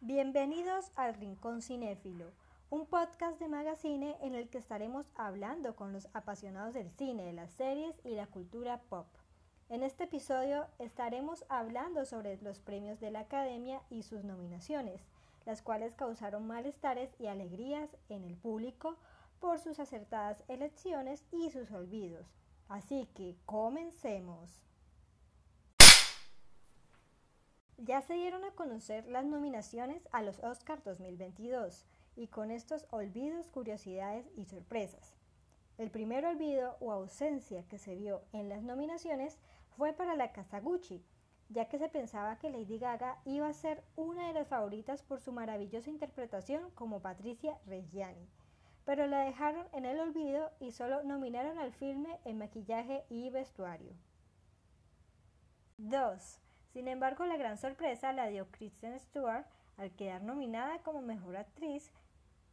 Bienvenidos al Rincón Cinéfilo, un podcast de magazine en el que estaremos hablando con los apasionados del cine, las series y la cultura pop. En este episodio estaremos hablando sobre los premios de la Academia y sus nominaciones, las cuales causaron malestares y alegrías en el público por sus acertadas elecciones y sus olvidos. Así que comencemos. Ya se dieron a conocer las nominaciones a los Oscars 2022 y con estos olvidos, curiosidades y sorpresas. El primer olvido o ausencia que se vio en las nominaciones fue para la casa Gucci, ya que se pensaba que Lady Gaga iba a ser una de las favoritas por su maravillosa interpretación como Patricia Reggiani, pero la dejaron en el olvido y solo nominaron al filme en maquillaje y vestuario. 2. Sin embargo, la gran sorpresa la dio Kristen Stewart al quedar nominada como mejor actriz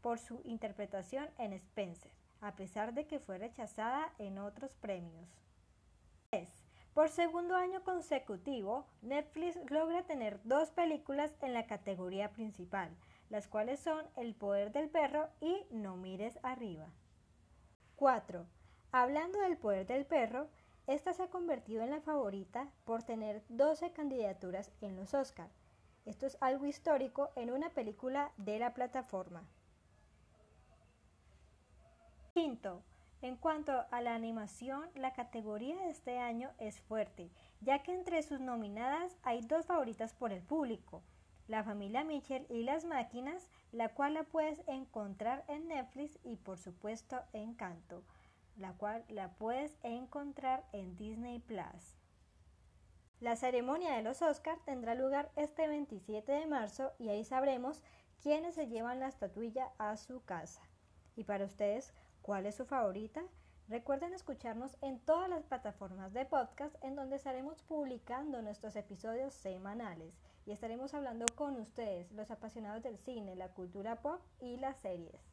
por su interpretación en Spencer, a pesar de que fue rechazada en otros premios. 3. Por segundo año consecutivo, Netflix logra tener dos películas en la categoría principal, las cuales son El poder del perro y No mires arriba. 4. Hablando del poder del perro, esta se ha convertido en la favorita por tener 12 candidaturas en los Oscar. Esto es algo histórico en una película de la plataforma. Quinto, en cuanto a la animación, la categoría de este año es fuerte, ya que entre sus nominadas hay dos favoritas por el público, La familia Mitchell y Las máquinas, la cual la puedes encontrar en Netflix y por supuesto en Canto la cual la puedes encontrar en Disney Plus. La ceremonia de los Oscars tendrá lugar este 27 de marzo y ahí sabremos quiénes se llevan la estatuilla a su casa. Y para ustedes, ¿cuál es su favorita? Recuerden escucharnos en todas las plataformas de podcast en donde estaremos publicando nuestros episodios semanales y estaremos hablando con ustedes, los apasionados del cine, la cultura pop y las series.